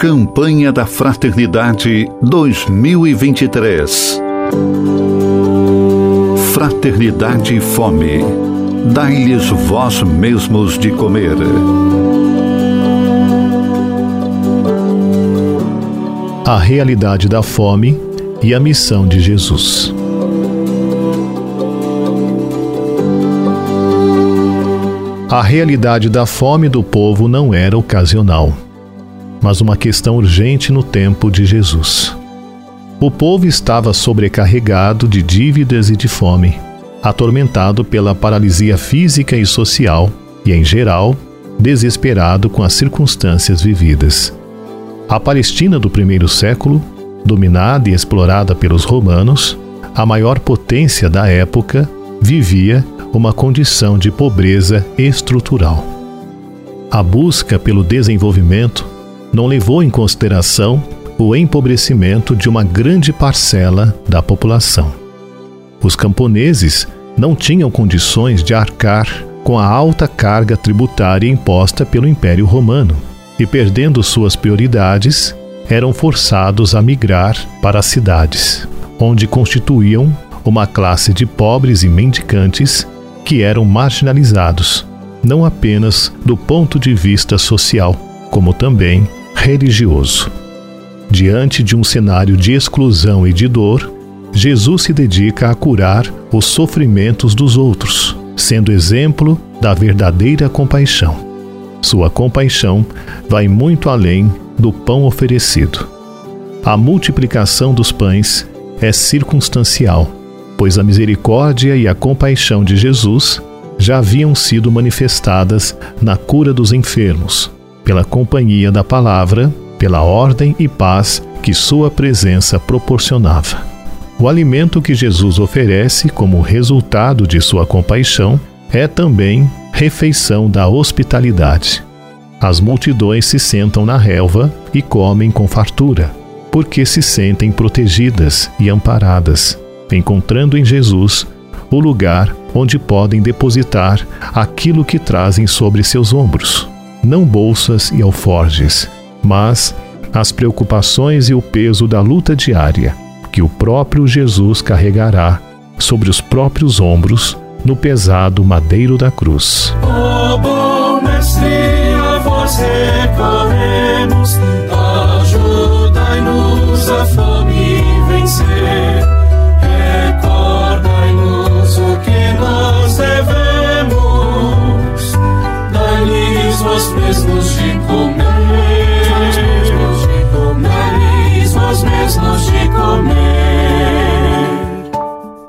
Campanha da Fraternidade 2023. Fraternidade e Fome. Dai-lhes vós mesmos de comer. A realidade da fome e a missão de Jesus. A realidade da fome do povo não era ocasional, mas uma questão urgente no tempo de Jesus. O povo estava sobrecarregado de dívidas e de fome, atormentado pela paralisia física e social e, em geral, desesperado com as circunstâncias vividas. A Palestina do primeiro século, dominada e explorada pelos romanos, a maior potência da época, vivia uma condição de pobreza estrutural. A busca pelo desenvolvimento não levou em consideração o empobrecimento de uma grande parcela da população. Os camponeses não tinham condições de arcar com a alta carga tributária imposta pelo Império Romano e, perdendo suas prioridades, eram forçados a migrar para as cidades, onde constituíam uma classe de pobres e mendicantes que eram marginalizados, não apenas do ponto de vista social, como também religioso. Diante de um cenário de exclusão e de dor, Jesus se dedica a curar os sofrimentos dos outros, sendo exemplo da verdadeira compaixão. Sua compaixão vai muito além do pão oferecido. A multiplicação dos pães é circunstancial pois a misericórdia e a compaixão de Jesus já haviam sido manifestadas na cura dos enfermos, pela companhia da palavra, pela ordem e paz que sua presença proporcionava. O alimento que Jesus oferece como resultado de sua compaixão é também refeição da hospitalidade. As multidões se sentam na relva e comem com fartura, porque se sentem protegidas e amparadas encontrando em Jesus o lugar onde podem depositar aquilo que trazem sobre seus ombros, não bolsas e alforjes, mas as preocupações e o peso da luta diária que o próprio Jesus carregará sobre os próprios ombros no pesado madeiro da cruz. Oh, bom mestre, a vós recorremos,